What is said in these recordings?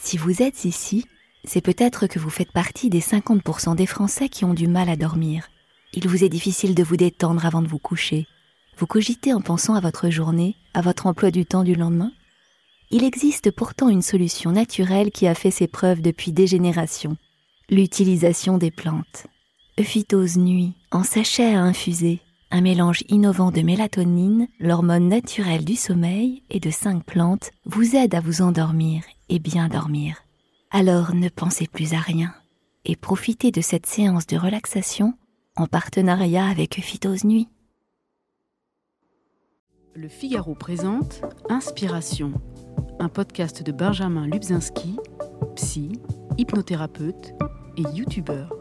Si vous êtes ici, c'est peut-être que vous faites partie des 50% des Français qui ont du mal à dormir. Il vous est difficile de vous détendre avant de vous coucher. Vous cogitez en pensant à votre journée, à votre emploi du temps du lendemain Il existe pourtant une solution naturelle qui a fait ses preuves depuis des générations. L'utilisation des plantes. Euphytose nuit, en sachet à infuser, un mélange innovant de mélatonine, l'hormone naturelle du sommeil, et de cinq plantes vous aide à vous endormir et bien dormir. Alors ne pensez plus à rien et profitez de cette séance de relaxation en partenariat avec Phytose Nuit. Le Figaro présente Inspiration, un podcast de Benjamin Lubzinski, psy, hypnothérapeute et youtubeur.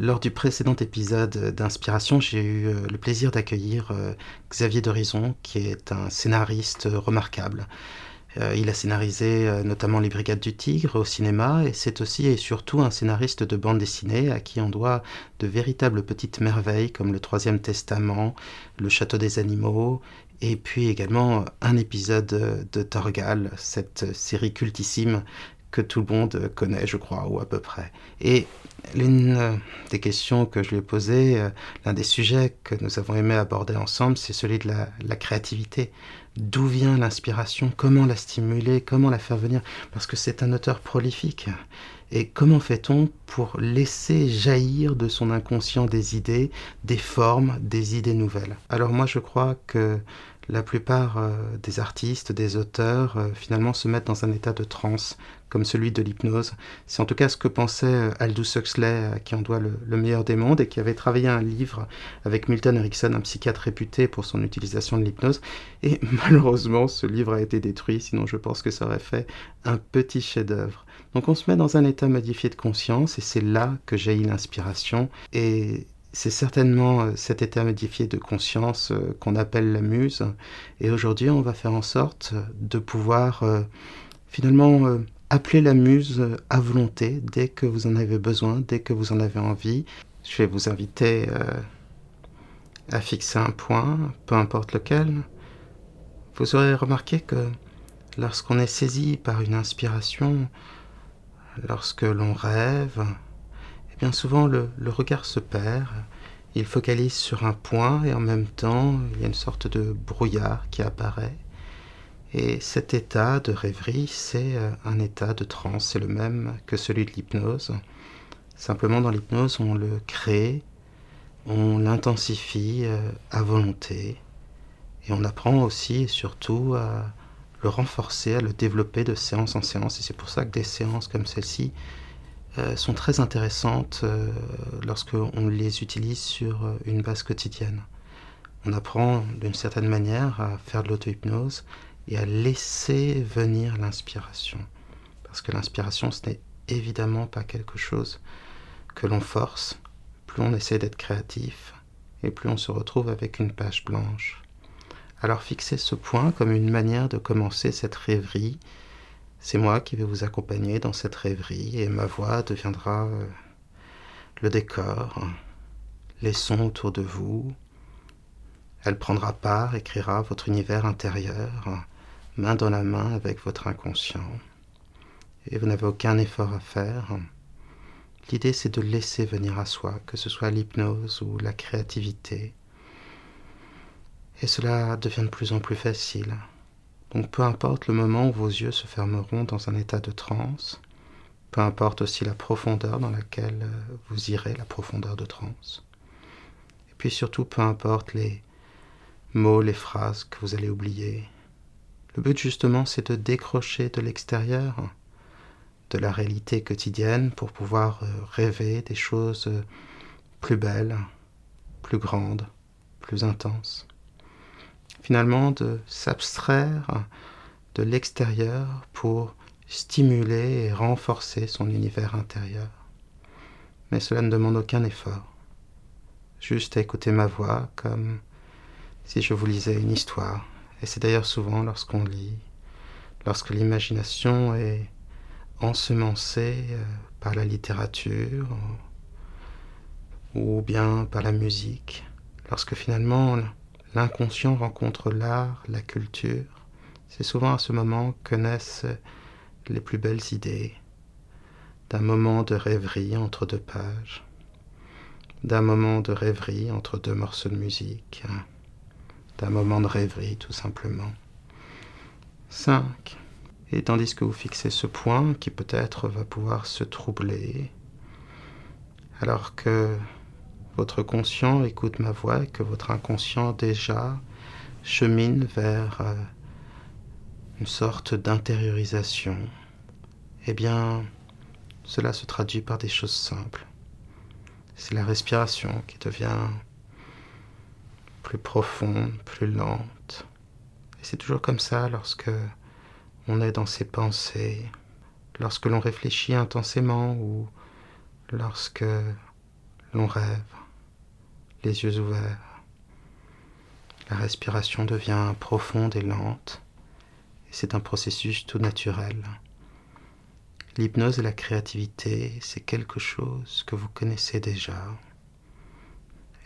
Lors du précédent épisode d'Inspiration, j'ai eu euh, le plaisir d'accueillir euh, Xavier Dorison, qui est un scénariste remarquable. Euh, il a scénarisé notamment Les Brigades du Tigre au cinéma et c'est aussi et surtout un scénariste de bande dessinée à qui on doit de véritables petites merveilles comme Le Troisième Testament, Le Château des Animaux et puis également un épisode de Torgal, cette série cultissime que tout le monde connaît, je crois, ou à peu près. Et l'une des questions que je lui ai posées, euh, l'un des sujets que nous avons aimé aborder ensemble, c'est celui de la, créativité. D'où vient l'inspiration? Comment la stimuler? Comment la faire venir? Parce que c'est un auteur prolifique. Et comment fait-on pour laisser jaillir de son inconscient des idées, des formes, des idées nouvelles? Alors moi je crois que la plupart euh, des artistes, des auteurs, euh, finalement se mettent dans un état de transe, comme celui de l'hypnose. C'est en tout cas ce que pensait euh, Aldous Huxley, à qui on doit le, meilleur des mondes, et qui avait travaillé un livre avec Milton Erickson, un psychiatre réputé pour son utilisation de l'hypnose. Et malheureusement, ce livre a été détruit, sinon je pense que ça aurait fait un petit chef-d'œuvre. Donc on se met dans un état modifié de conscience, et c'est là que jaillit l'inspiration. Et c'est certainement euh, cet état modifié de conscience euh, qu'on appelle la muse. Et aujourd'hui, on va faire en sorte de pouvoir euh, finalement appeler la muse à volonté dès que vous en avez besoin, dès que vous en avez envie. Je vais vous inviter à fixer un point, peu importe lequel. Vous aurez remarqué que lorsqu'on est saisi par une inspiration, lorsque l'on rêve, bien souvent le, regard se perd, il focalise sur un point et en même temps il y a une sorte de brouillard qui apparaît. Et cet état de rêverie, c'est euh, un état de transe, c'est le même que celui de l'hypnose. Simplement dans l'hypnose, on le crée, on l'intensifie euh, à volonté, et on apprend aussi et surtout à le renforcer, à le développer de séance en séance. Et c'est pour ça que des séances comme celle-ci euh, sont très intéressantes lorsqu'on les utilise sur une base quotidienne. On apprend d'une certaine manière à faire de l'auto-hypnose et à laisser venir l'inspiration. Parce que l'inspiration, ce n'est évidemment pas quelque chose que l'on force. Plus on essaie d'être créatif, et plus on se retrouve avec une page blanche. Alors fixez ce point comme une manière de commencer cette rêverie c'est moi qui vais vous accompagner dans cette rêverie et ma voix deviendra euh, le décor, les sons autour de vous. Elle prendra part, écrira votre univers intérieur, main dans la main avec votre inconscient. Et vous n'avez aucun effort à faire. L'idée, c'est de laisser venir à soi, que ce soit l'hypnose ou la créativité. Et cela devient de plus en plus facile. Donc peu importe le moment où vos yeux se fermeront dans un état de transe, peu importe aussi la profondeur dans laquelle euh, vous irez, la profondeur de transe. Et puis surtout, peu importe les mots, les phrases que vous allez oublier. Le but justement, c'est de décrocher de l'extérieur, de la réalité quotidienne, pour pouvoir euh, rêver des choses euh, plus belles, plus grandes, plus intenses finalement de s'abstraire de l'extérieur pour stimuler et renforcer son univers intérieur. Mais cela ne demande aucun effort. Juste écouter ma voix comme si je vous lisais une histoire. Et c'est d'ailleurs souvent lorsqu'on lit, lorsque l'imagination est ensemencée euh, par la littérature ou bien par la musique, lorsque finalement l'inconscient rencontre l'art, la culture. C'est souvent à ce moment que naissent les plus belles idées, d'un moment de rêverie entre deux pages, d'un moment de rêverie entre deux morceaux de musique, d'un moment de rêverie tout simplement. 5. Et tandis que vous fixez ce point qui peut-être va pouvoir se troubler, alors que votre conscient écoute ma voix et que votre inconscient déjà chemine vers euh, une sorte d'intériorisation, eh bien, cela se traduit par des choses simples. C'est la respiration qui devient plus profonde, plus lente. Et c'est toujours comme ça lorsque on est dans ses pensées, lorsque l'on réfléchit intensément ou lorsque l'on rêve, les yeux ouverts. La respiration devient profonde et lente, et c'est un processus tout naturel. L'hypnose et la créativité, c'est quelque chose que vous connaissez déjà.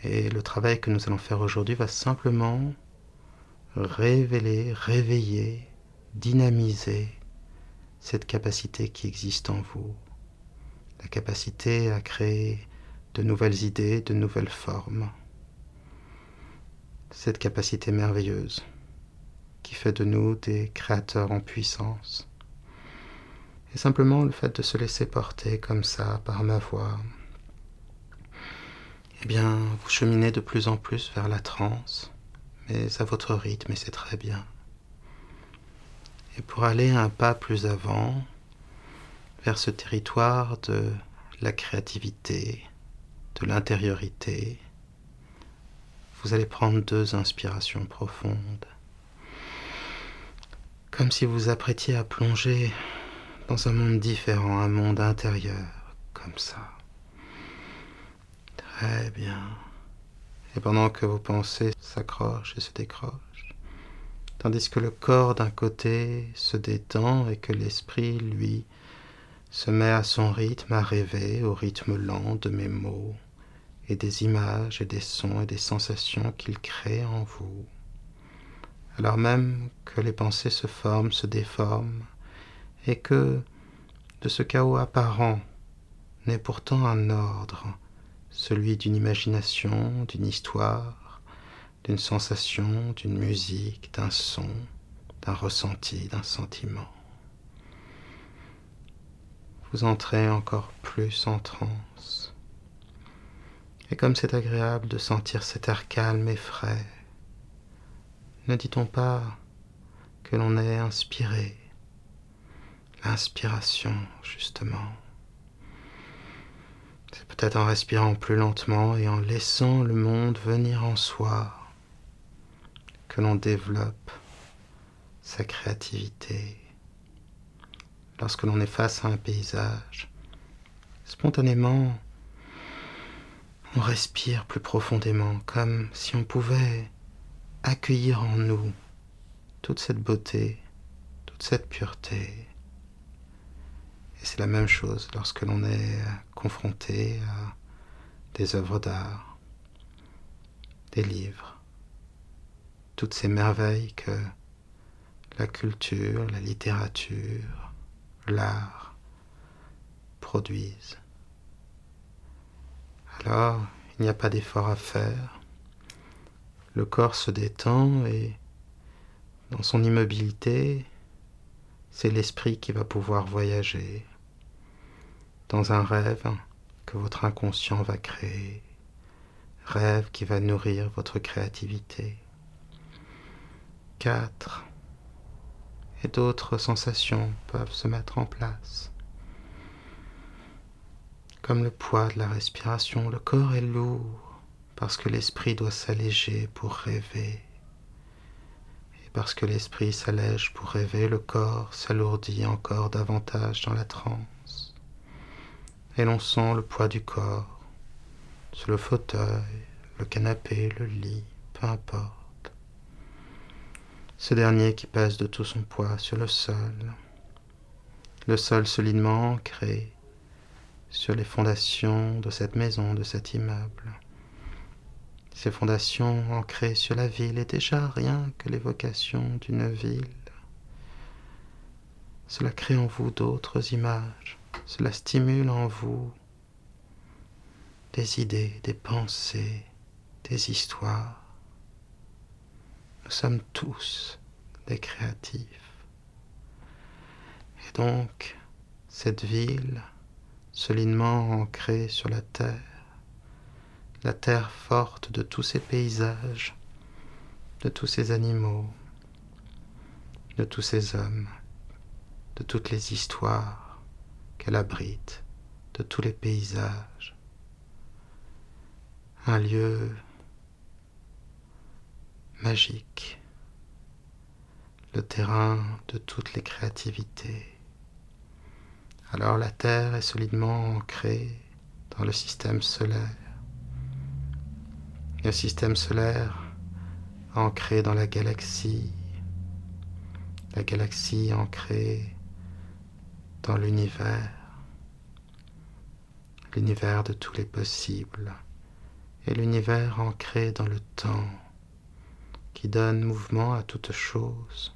Et le travail que nous allons faire aujourd'hui va simplement révéler, réveiller, dynamiser cette capacité qui existe en vous. La capacité à créer de nouvelles idées, de nouvelles formes. Cette capacité merveilleuse qui fait de nous des créateurs en puissance. Et simplement le fait de se laisser porter comme ça par ma voix, eh bien, vous cheminez de plus en plus vers la transe, mais à votre rythme, et c'est très bien. Et pour aller un pas plus avant, vers ce territoire de la créativité, de l'intériorité, vous allez prendre deux inspirations profondes, comme si vous apprêtiez à plonger dans un monde différent, un monde intérieur, comme ça. Très bien. Et pendant que vos pensées s'accrochent et se décrochent, tandis que le corps d'un côté se détend et que l'esprit, lui, se met à son rythme à rêver, au rythme lent de mes mots, et des images et des sons et des sensations qu'il crée en vous. Alors même que les pensées se forment, se déforment, et que de ce chaos apparent naît pourtant un ordre, celui d'une imagination, d'une histoire, d'une sensation, d'une musique, d'un son, d'un ressenti, d'un sentiment. Vous entrez encore plus en transe. Et comme c'est agréable de sentir cet air calme et frais, ne dit-on pas que l'on est inspiré Inspiration, justement. C'est peut-être en respirant plus lentement et en laissant le monde venir en soi que l'on développe sa créativité. Lorsque l'on est face à un paysage, spontanément, on respire plus profondément, comme si on pouvait accueillir en nous toute cette beauté, toute cette pureté, c'est la même chose lorsque l'on est confronté à des œuvres d'art, des livres, toutes ces merveilles que la culture, la littérature, l'art produisent. Alors, il n'y a pas d'effort à faire. Le corps se détend et dans son immobilité, c'est l'esprit qui va pouvoir voyager, dans un rêve que votre inconscient va créer, rêve qui va nourrir votre créativité. 4. Et d'autres sensations peuvent se mettre en place. Comme le poids de la respiration, le corps est lourd parce que l'esprit doit s'alléger pour rêver. Et parce que l'esprit s'allège pour rêver, le corps s'alourdit encore davantage dans la transe et l'on sent le poids du corps sur le fauteuil, le canapé, le lit, peu importe. Ce dernier qui pèse de tout son poids sur le sol, le sol solidement ancré sur les fondations de cette maison, de cet immeuble. Ces fondations ancrées sur la ville est déjà rien que l'évocation d'une ville. cela crée en vous d'autres images, cela stimule en vous des idées, des pensées, des histoires. Nous sommes tous des créatifs. Et donc, cette ville, solidement ancrée sur la terre, la terre forte de tous ces paysages, de tous ces animaux, de tous ces hommes, de toutes les histoires qu'elle abrite, de tous les paysages. Un lieu magique, le terrain de toutes les créativités. Alors la Terre est solidement ancrée dans le système solaire. Le système solaire ancré dans la galaxie la galaxie ancrée dans l'univers, l'univers de tous les possibles, et l'univers ancré dans le temps, qui donne mouvement à toute chose,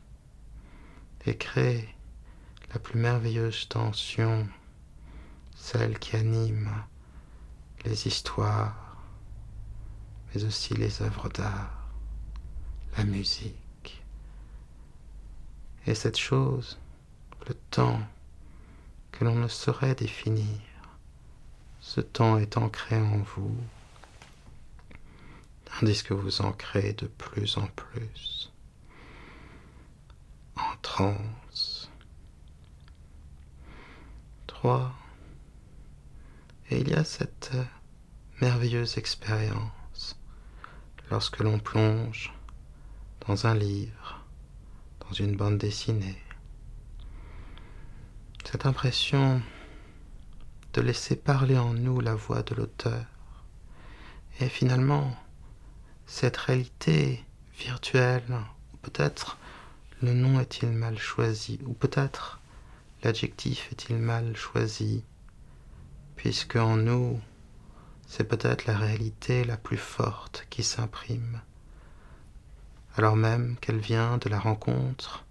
et crée la plus merveilleuse tension, celle qui anime les histoires, mais aussi les œuvres d'art, la musique. Et cette chose, le temps que l'on ne saurait définir, ce temps est ancré en vous, tandis que vous ancrez de plus en plus en transe. 3. Et il y a cette merveilleuse expérience lorsque l'on plonge dans un livre une bande dessinée. Cette impression de laisser parler en nous la voix de l'auteur. Et finalement, cette réalité virtuelle, peut-être le nom est-il mal choisi, ou peut-être l'adjectif est-il mal choisi, puisque en nous, c'est peut-être la réalité la plus forte qui s'imprime alors même qu'elle vient de la rencontre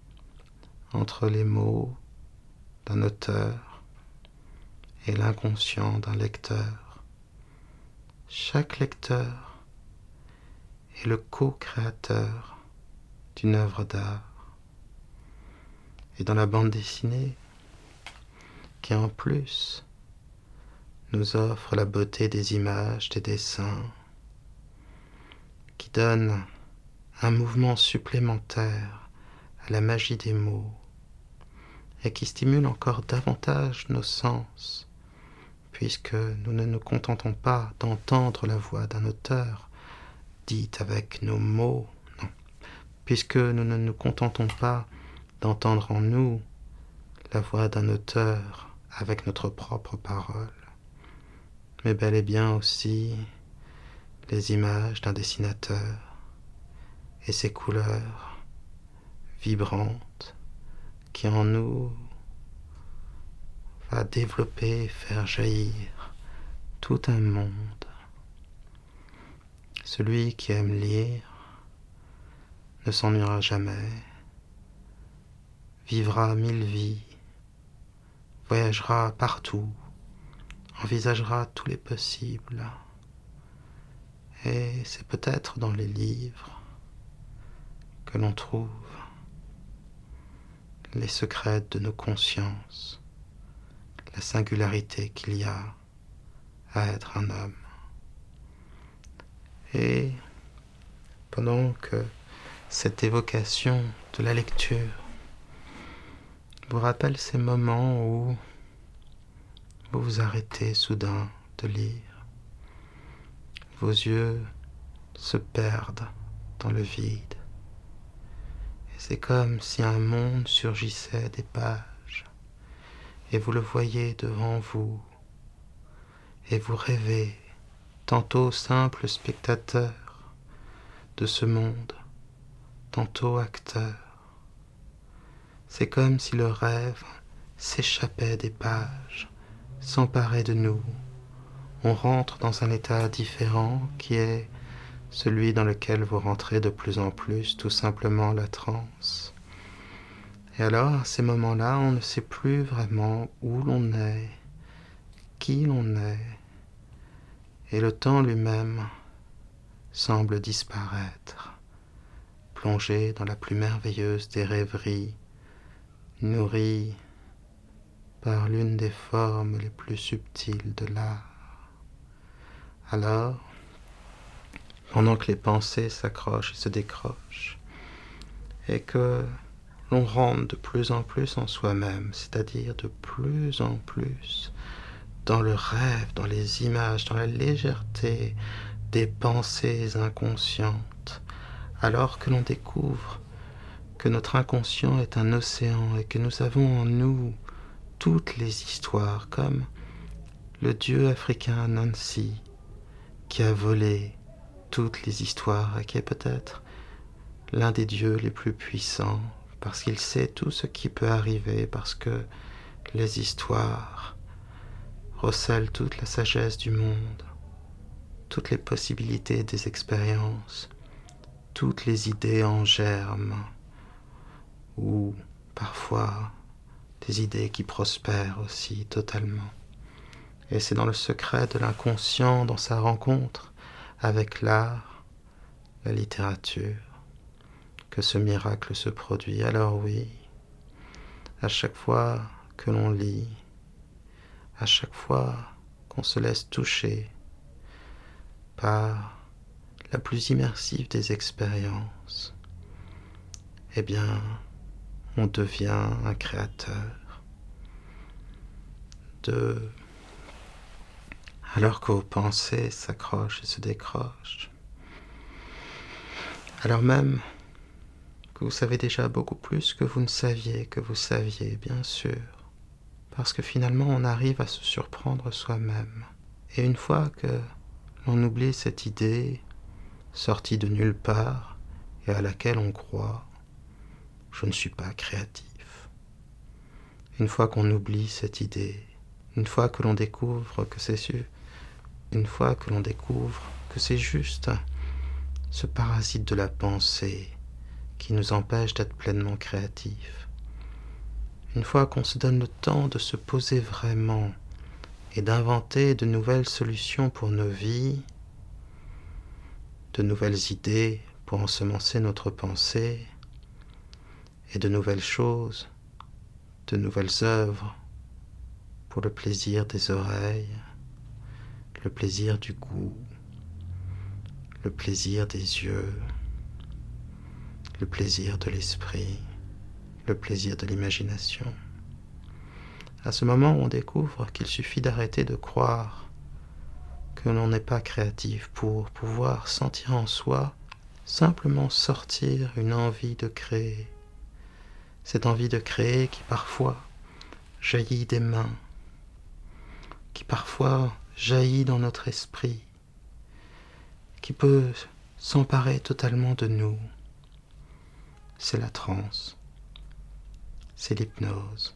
entre les mots d'un auteur et l'inconscient d'un lecteur. Chaque lecteur est le co-créateur d'une œuvre d'art. Et dans la bande dessinée, qui en plus nous offre la beauté des images, des dessins, qui donne un mouvement supplémentaire à la magie des mots et qui stimule encore davantage nos sens, puisque nous ne nous contentons pas d'entendre la voix d'un auteur dite avec nos mots, non, puisque nous ne nous contentons pas d'entendre en nous la voix d'un auteur avec notre propre parole, mais bel et bien aussi les images d'un dessinateur et ces couleurs vibrantes qui en nous va développer, faire jaillir tout un monde. Celui qui aime lire ne s'ennuiera jamais, vivra mille vies, voyagera partout, envisagera tous les possibles. Et c'est peut-être dans les livres que l'on trouve les secrets de nos consciences, la singularité qu'il y a à être un homme. Et pendant que cette évocation de la lecture vous rappelle ces moments où vous vous arrêtez soudain de lire, vos yeux se perdent dans le vide, c'est comme si un monde surgissait des pages, et vous le voyez devant vous, et vous rêvez, tantôt simple spectateur de ce monde, tantôt acteur. C'est comme si le rêve s'échappait des pages, s'emparait de nous. On rentre dans un état différent qui est celui dans lequel vous rentrez de plus en plus, tout simplement la transe. Et alors, à ces moments-là, on ne sait plus vraiment où l'on est, qui l'on est, et le temps lui-même semble disparaître, plongé dans la plus merveilleuse des rêveries, nourri par l'une des formes les plus subtiles de l'art. Alors, pendant que les pensées s'accrochent et se décrochent, et que l'on rentre de plus en plus en soi-même, c'est-à-dire de plus en plus dans le rêve, dans les images, dans la légèreté des pensées inconscientes, alors que l'on découvre que notre inconscient est un océan et que nous avons en nous toutes les histoires, comme le dieu africain Nancy, qui a volé toutes les histoires et qui est peut-être l'un des dieux les plus puissants parce qu'il sait tout ce qui peut arriver, parce que les histoires recèlent toute la sagesse du monde, toutes les possibilités des expériences, toutes les idées en germe, ou parfois des idées qui prospèrent aussi totalement. Et c'est dans le secret de l'inconscient, dans sa rencontre avec l'art, la littérature, que ce miracle se produit. Alors oui, à chaque fois que l'on lit, à chaque fois qu'on se laisse toucher par la plus immersive des expériences, eh bien, on devient un créateur de alors qu'aux pensées s'accrochent et se décrochent. Alors même vous savez déjà beaucoup plus que vous ne saviez que vous saviez, bien sûr, parce que finalement on arrive à se surprendre soi-même. Et une fois que l'on oublie cette idée sortie de nulle part et à laquelle on croit, je ne suis pas créatif. Une fois qu'on oublie cette idée, une fois que l'on découvre que c'est sûr, une fois que l'on découvre que c'est juste ce parasite de la pensée qui nous empêche d'être pleinement créatifs. Une fois qu'on se donne le temps de se poser vraiment et d'inventer de nouvelles solutions pour nos vies, de nouvelles idées pour ensemencer notre pensée, et de nouvelles choses, de nouvelles œuvres pour le plaisir des oreilles, le plaisir du goût, le plaisir des yeux le plaisir de l'esprit, le plaisir de l'imagination. À ce moment, on découvre qu'il suffit d'arrêter de croire que l'on n'est pas créatif pour pouvoir sentir en soi simplement sortir une envie de créer. Cette envie de créer qui parfois jaillit des mains, qui parfois jaillit dans notre esprit, qui peut s'emparer totalement de nous c'est la transe, c'est l'hypnose.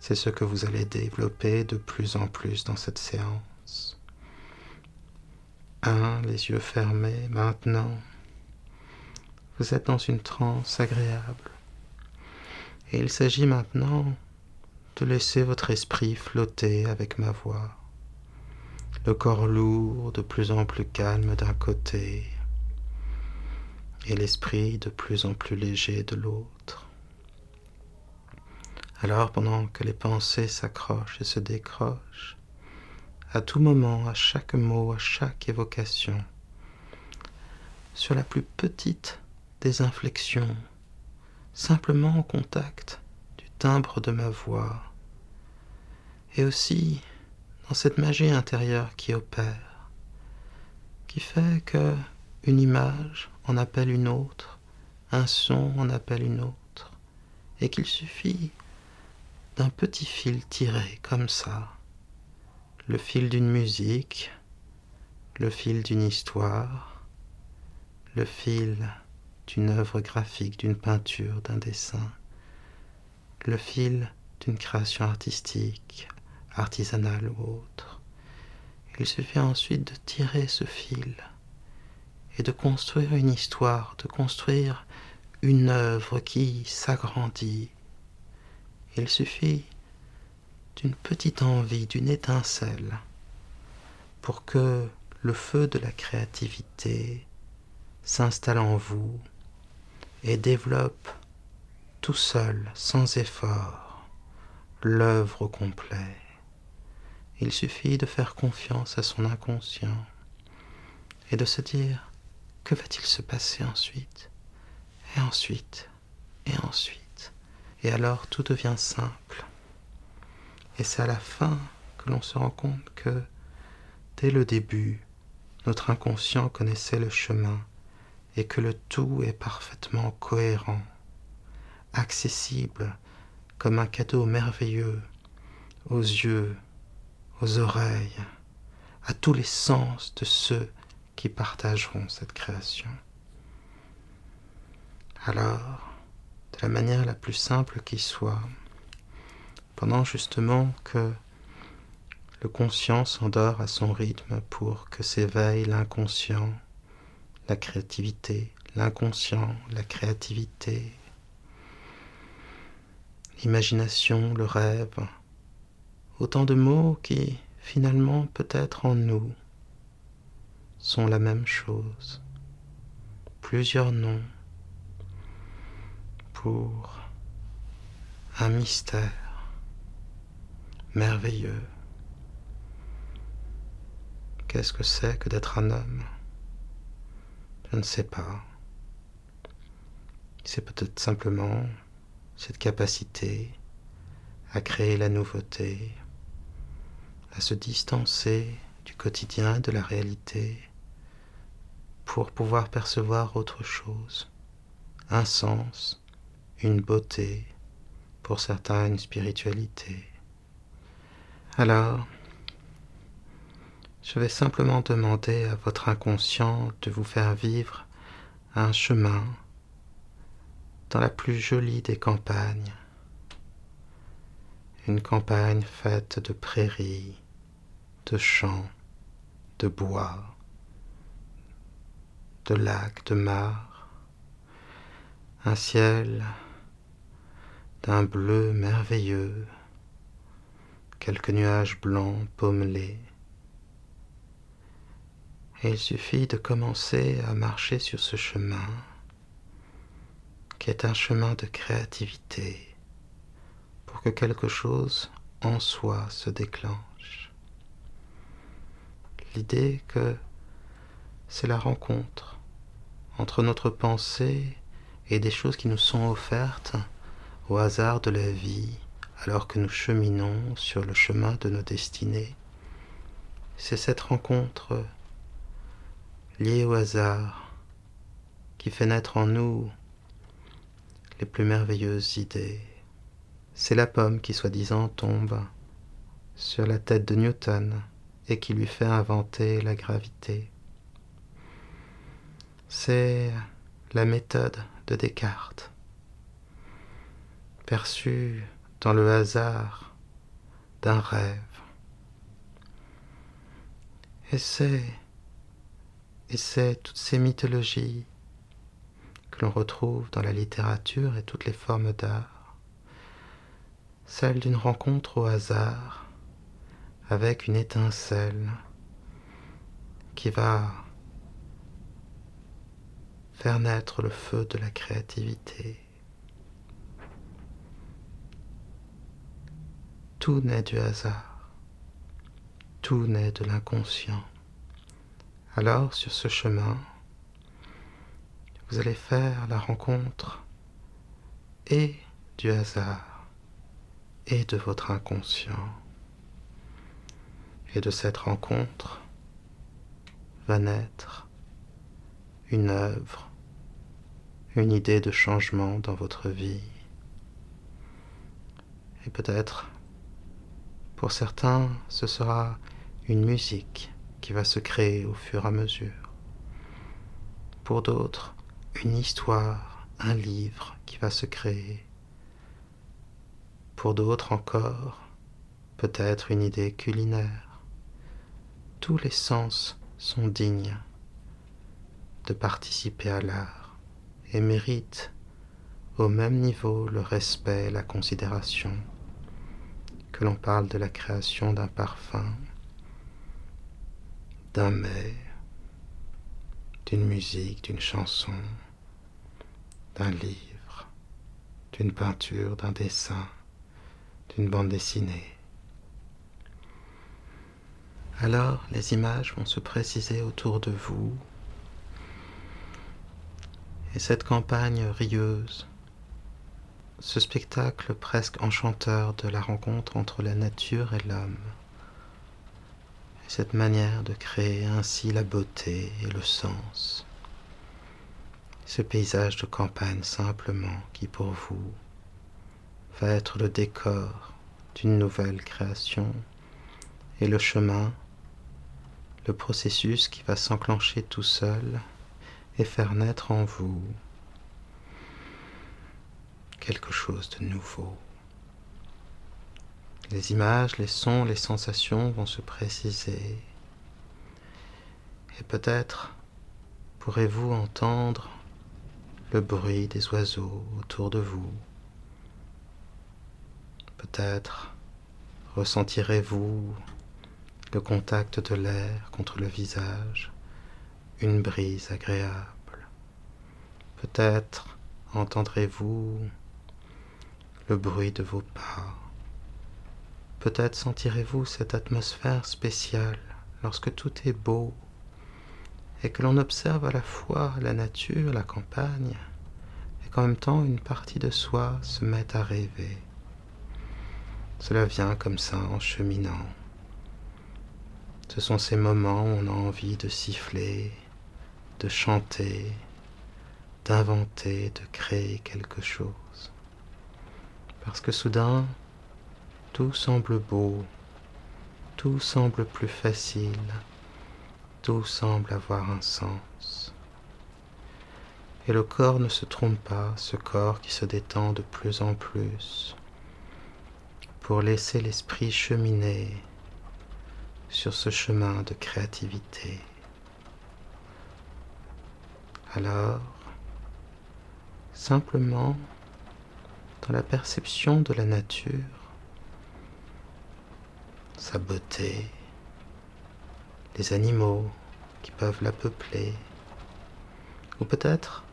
C'est ce que vous allez développer de plus en plus dans cette séance. Un, les yeux fermés, maintenant. Vous êtes dans une transe agréable. Et il s'agit maintenant de laisser votre esprit flotter avec ma voix. Le corps lourd, de plus en plus calme d'un côté, et l'esprit de plus en plus léger de l'autre. Alors pendant que les pensées s'accrochent et se décrochent, à tout moment, à chaque mot, à chaque évocation, sur la plus petite des inflexions, simplement au contact du timbre de ma voix, et aussi dans cette magie intérieure qui opère, qui fait que une image en appelle une autre, un son en appelle une autre, et qu'il suffit d'un petit fil tiré comme ça, le fil d'une musique, le fil d'une histoire, le fil d'une œuvre graphique, d'une peinture, d'un dessin, le fil d'une création artistique, artisanale ou autre. Il suffit ensuite de tirer ce fil et de construire une histoire, de construire une œuvre qui s'agrandit. Il suffit d'une petite envie, d'une étincelle, pour que le feu de la créativité s'installe en vous et développe tout seul, sans effort, l'œuvre complète. Il suffit de faire confiance à son inconscient et de se dire que va-t-il se passer ensuite? Et ensuite Et ensuite Et alors tout devient simple. Et c'est à la fin que l'on se rend compte que, dès le début, notre inconscient connaissait le chemin et que le tout est parfaitement cohérent, accessible comme un cadeau merveilleux aux yeux, aux oreilles, à tous les sens de ceux qui partageront cette création. Alors, de la manière la plus simple qui soit, pendant justement que le conscient s'endort à son rythme pour que s'éveille l'inconscient, la créativité, l'inconscient, la créativité, l'imagination, le rêve, autant de mots qui, finalement, peut-être en nous, sont la même chose. Plusieurs noms pour un mystère merveilleux. Qu'est-ce que c'est que d'être un homme? Je ne sais pas. C'est peut-être simplement cette capacité à créer la nouveauté, à se distancer du quotidien de la réalité pour pouvoir percevoir autre chose, un sens, une beauté, pour certains une spiritualité. Alors, je vais simplement demander à votre inconscient de vous faire vivre un chemin dans la plus jolie des campagnes, une campagne faite de prairies, de champs, de bois, de lacs, de mares, un ciel d'un bleu merveilleux quelques nuages blancs pommelés. Et il suffit de commencer à marcher sur ce chemin, qui est un chemin de créativité, pour que quelque chose en soi se déclenche. L'idée que c'est la rencontre entre notre pensée et des choses qui nous sont offertes au hasard de la vie, alors que nous cheminons sur le chemin de nos destinées. C'est cette rencontre liée au hasard qui fait naître en nous les plus merveilleuses idées. C'est la pomme qui soi-disant tombe sur la tête de Newton qui lui fait inventer la gravité. C'est la méthode de Descartes, perçue dans le hasard d'un rêve. Et c'est, et c'est toutes ces mythologies que l'on retrouve dans la littérature et toutes les formes d'art, celle d'une rencontre au hasard avec une étincelle qui va faire naître le feu de la créativité. Tout naît du hasard. Tout naît de l'inconscient. Alors, sur ce chemin, vous allez faire la rencontre et du hasard et de votre inconscient. Et de cette rencontre va naître une œuvre, une idée de changement dans votre vie. Et peut-être pour certains, ce sera une musique qui va se créer au fur et à mesure. Pour d'autres, une histoire, un livre qui va se créer. Pour d'autres encore, peut-être une idée culinaire. Tous les sens sont dignes de participer à l'art et méritent au même niveau le respect, la considération, que l'on parle de la création d'un parfum, d'un mets, d'une musique, d'une chanson, d'un livre, d'une peinture, d'un dessin, d'une bande dessinée. Alors les images vont se préciser autour de vous. Et cette campagne rieuse, ce spectacle presque enchanteur de la rencontre entre la nature et l'homme, et cette manière de créer ainsi la beauté et le sens, ce paysage de campagne simplement qui pour vous va être le décor d'une nouvelle création et le chemin le processus qui va s'enclencher tout seul et faire naître en vous quelque chose de nouveau. Les images, les sons, les sensations vont se préciser. Et peut-être pourrez-vous entendre le bruit des oiseaux autour de vous. Peut-être ressentirez-vous le contact de l'air contre le visage, une brise agréable. Peut-être entendrez-vous le bruit de vos pas. Peut-être sentirez-vous cette atmosphère spéciale lorsque tout est beau et que l'on observe à la fois la nature, la campagne, et qu'en même temps une partie de soi se met à rêver. Cela vient comme ça en cheminant. Ce sont ces moments où on a envie de siffler, de chanter, d'inventer, de créer quelque chose. Parce que soudain, tout semble beau, tout semble plus facile, tout semble avoir un sens. Et le corps ne se trompe pas, ce corps qui se détend de plus en plus, pour laisser l'esprit cheminer sur ce chemin de créativité. Alors, simplement, dans la perception de la nature, sa beauté, les animaux qui peuvent la peupler, ou peut-être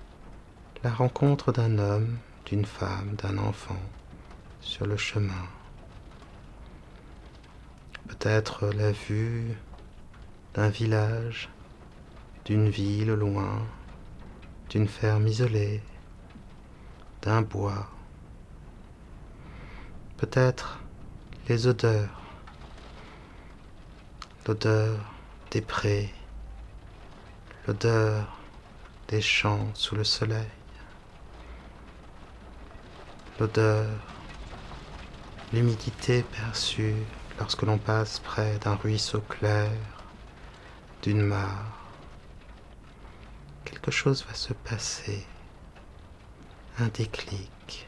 la rencontre d'un homme, d'une femme, d'un enfant sur le chemin peut-être la vue d'un village, d'une ville loin, d'une ferme isolée, d'un bois, peut-être les odeurs, l'odeur des prés, l'odeur des champs sous le soleil, l'odeur, l'humidité perçue lorsque l'on passe près d'un ruisseau clair, d'une mare, quelque chose va se passer, un déclic,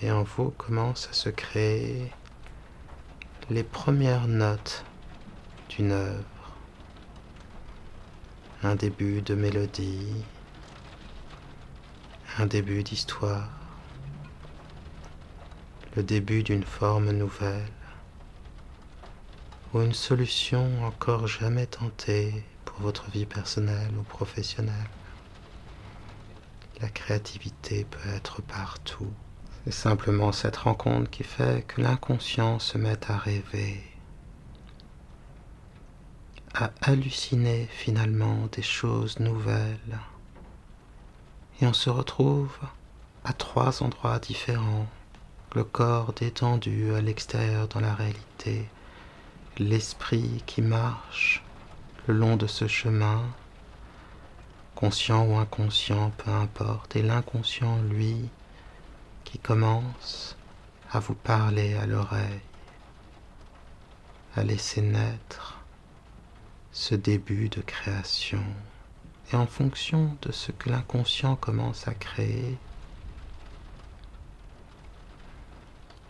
et en vous commencent à se créer les premières notes d'une œuvre, un début de mélodie, un début d'histoire le début d'une forme nouvelle ou une solution encore jamais tentée pour votre vie personnelle ou professionnelle. La créativité peut être partout. C'est simplement cette rencontre qui fait que l'inconscient se met à rêver, à halluciner finalement des choses nouvelles. Et on se retrouve à trois endroits différents le corps détendu à l'extérieur dans la réalité, l'esprit qui marche le long de ce chemin, conscient ou inconscient, peu importe, et l'inconscient, lui, qui commence à vous parler à l'oreille, à laisser naître ce début de création. Et en fonction de ce que l'inconscient commence à créer,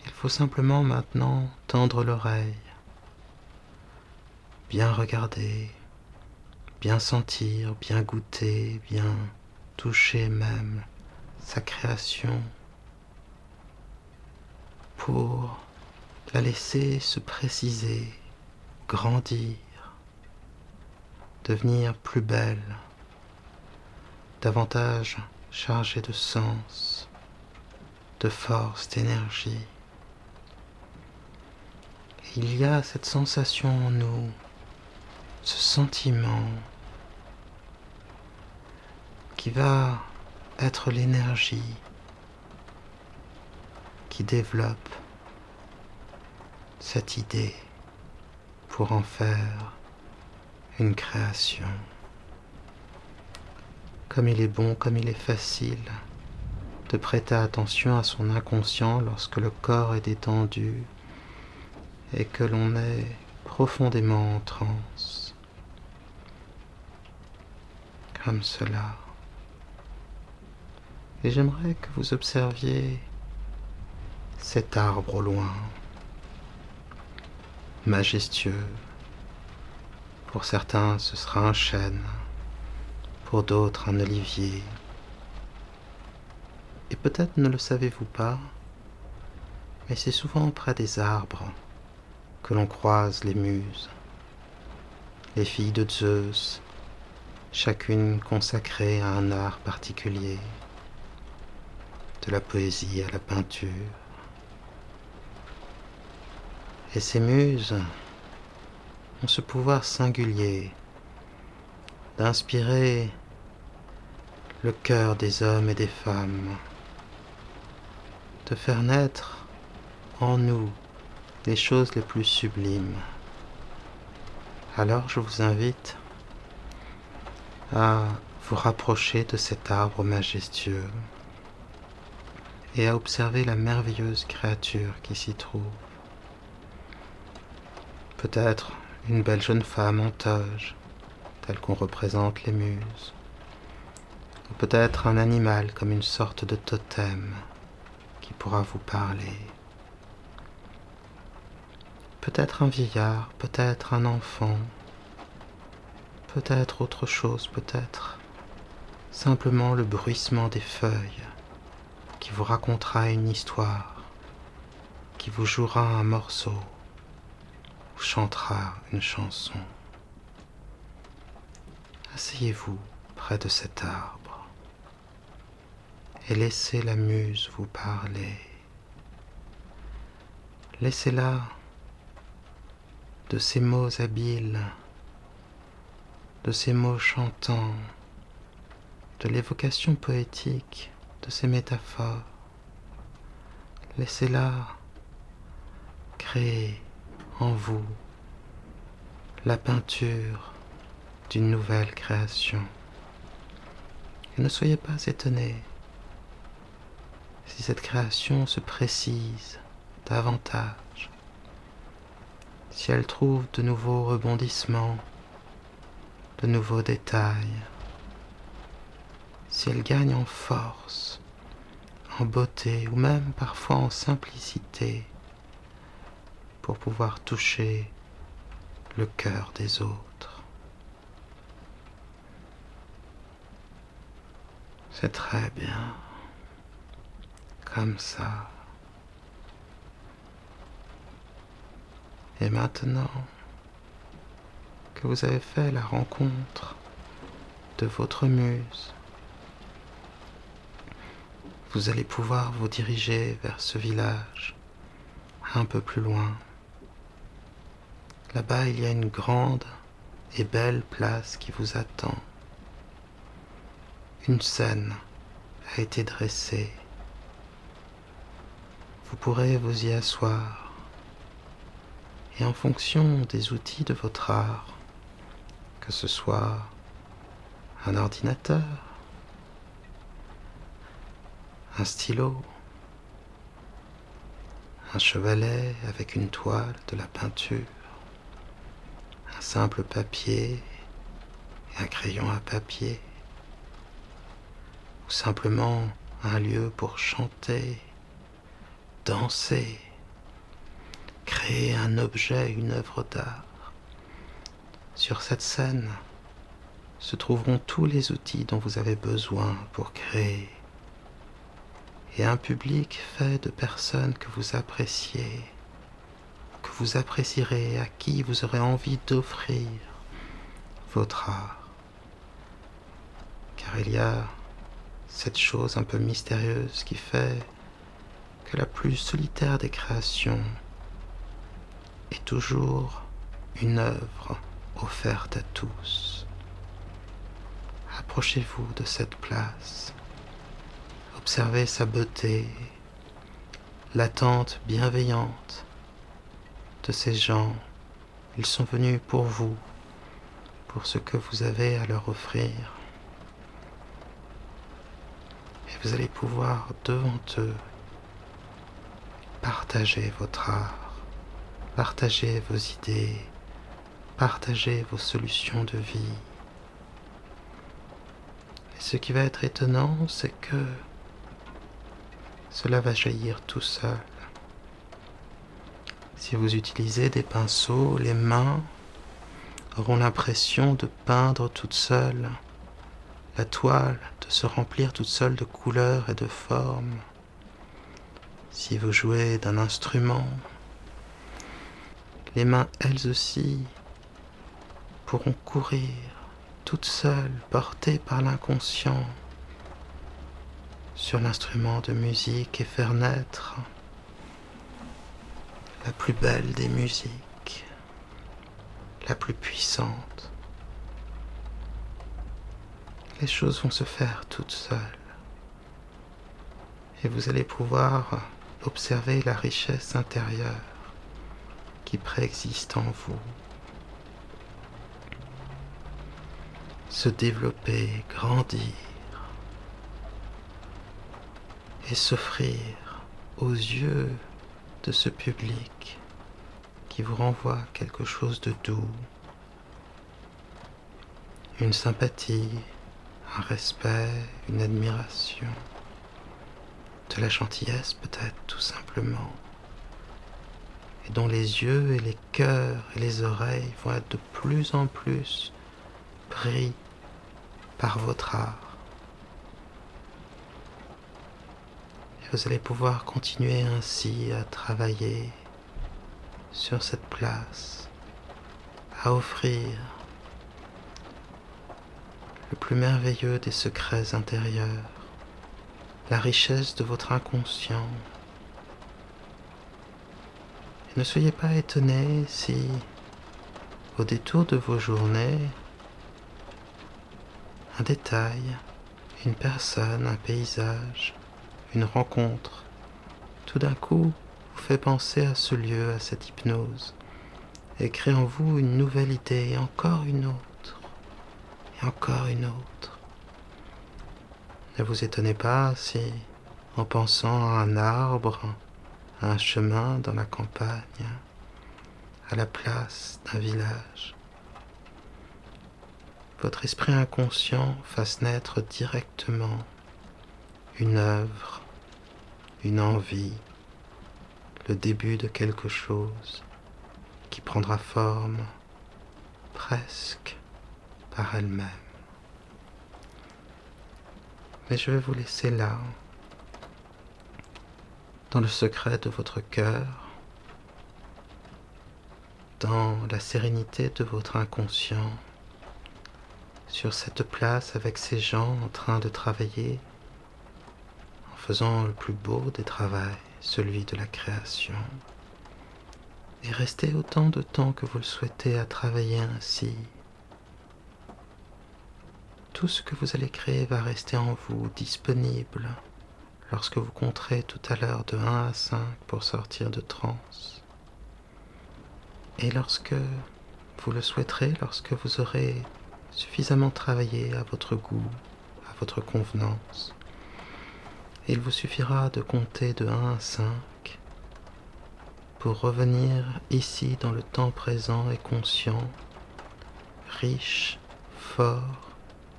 Il faut simplement maintenant tendre l'oreille, bien regarder, bien sentir, bien goûter, bien toucher même sa création pour la laisser se préciser, grandir, devenir plus belle, davantage chargée de sens, de force, d'énergie. Il y a cette sensation en nous, ce sentiment qui va être l'énergie qui développe cette idée pour en faire une création. Comme il est bon, comme il est facile de prêter attention à son inconscient lorsque le corps est détendu et que l'on est profondément en transe. Comme cela. Et j'aimerais que vous observiez cet arbre au loin, majestueux. Pour certains, ce sera un chêne, pour d'autres, un olivier. Et peut-être ne le savez-vous pas, mais c'est souvent près des arbres que l'on croise les muses, les filles de Zeus, chacune consacrée à un art particulier de la poésie à la peinture. Et ces muses ont ce pouvoir singulier d'inspirer le cœur des hommes et des femmes, de faire naître en nous les choses les plus sublimes. Alors je vous invite à vous rapprocher de cet arbre majestueux et à observer la merveilleuse créature qui s'y trouve. Peut-être une belle jeune femme en toge, telle qu'on représente les muses, ou peut-être un animal comme une sorte de totem qui pourra vous parler. Peut-être un vieillard, peut-être un enfant, peut-être autre chose, peut-être simplement le bruissement des feuilles qui vous racontera une histoire, qui vous jouera un morceau ou chantera une chanson. Asseyez-vous près de cet arbre et laissez la muse vous parler. Laissez-la de ces mots habiles, de ces mots chantants, de l'évocation poétique de ces métaphores. Laissez-la créer en vous la peinture d'une nouvelle création. Et ne soyez pas étonnés si cette création se précise davantage, si elle trouve de nouveaux rebondissements, de nouveaux détails, si elle gagne en force, en beauté ou même parfois en simplicité pour pouvoir toucher le cœur des autres. C'est très bien, comme ça. Et maintenant que vous avez fait la rencontre de votre muse, vous allez pouvoir vous diriger vers ce village un peu plus loin. Là-bas, il y a une grande et belle place qui vous attend. Une scène a été dressée. Vous pourrez vous y asseoir et en fonction des outils de votre art, que ce soit un ordinateur, un stylo, un chevalet avec une toile, de la peinture, un simple papier et un crayon à papier, ou simplement un lieu pour chanter, danser, créer un objet, une œuvre d'art. Sur cette scène se trouveront tous les outils dont vous avez besoin pour créer et un public fait de personnes que vous appréciez, que vous apprécierez, à qui vous aurez envie d'offrir votre art. Car il y a cette chose un peu mystérieuse qui fait que la plus solitaire des créations est toujours une œuvre offerte à tous. Approchez-vous de cette place, observez sa beauté, l'attente bienveillante de ces gens. Ils sont venus pour vous, pour ce que vous avez à leur offrir. Et vous allez pouvoir devant eux partager votre art, partager vos idées, partager vos solutions de vie. Et ce qui va être étonnant, c'est que cela va jaillir tout seul. Si vous utilisez des pinceaux, les mains auront l'impression de peindre toutes seules, la toile de se remplir toute seule de couleurs et de formes. Si vous jouez d'un instrument, les mains elles aussi pourront courir toutes seules, portées par l'inconscient, sur l'instrument de musique et faire naître la plus belle des musiques, la plus puissante. Les choses vont se faire toutes seules et vous allez pouvoir observer la richesse intérieure qui préexiste en vous. se développer, grandir et s'offrir aux yeux de ce public qui vous renvoie quelque chose de doux, une sympathie, un respect, une admiration, de la gentillesse peut-être tout simplement, et dont les yeux et les cœurs et les oreilles vont être de plus en plus pris par votre art. Et vous allez pouvoir continuer ainsi à travailler sur cette place, à offrir le plus merveilleux des secrets intérieurs, la richesse de votre inconscient. Ne soyez pas étonnés si, au détour de vos journées, un détail, une personne, un paysage, une rencontre, tout d'un coup vous fait penser à ce lieu, à cette hypnose, et crée en vous une nouvelle idée, et encore une autre, et encore une autre. Ne vous étonnez pas si, en pensant à un arbre, un chemin dans la campagne, à la place d'un village, votre esprit inconscient fasse naître directement une œuvre, une envie, le début de quelque chose qui prendra forme presque par elle-même. Mais je vais vous laisser là, dans le secret de votre cœur, dans la sérénité de votre inconscient, sur cette place avec ces gens en train de travailler, en faisant le plus beau des travails, celui de la création. Et restez autant de temps que vous le souhaitez à travailler ainsi. Tout ce que vous allez créer va rester en vous, disponible, lorsque vous compterez tout à l'heure de 1 à 5 pour sortir de transe. Et lorsque vous le souhaiterez, lorsque vous aurez suffisamment travaillé à votre goût, à votre convenance. il vous suffira de compter de 1 à 5 pour revenir ici dans le temps présent et conscient, riche, fort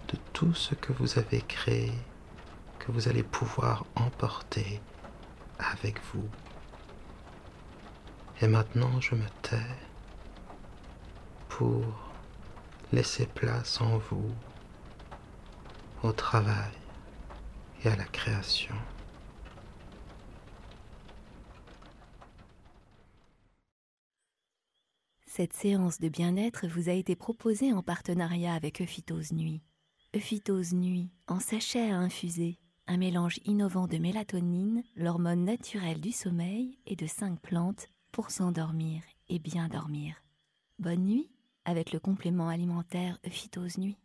de tout ce que vous avez créé, que vous allez pouvoir emporter avec vous. Et maintenant, je me tais pour laisser place en vous au travail et à la création. Cette séance de bien-être vous a été proposée en partenariat avec Euphytose Nuit. Euphytose Nuit, en sachet à infuser, un mélange innovant de mélatonine, l'hormone naturelle du sommeil, et de cinq plantes pour s'endormir et bien dormir. Bonne nuit avec le complément alimentaire Euphytose Nuit.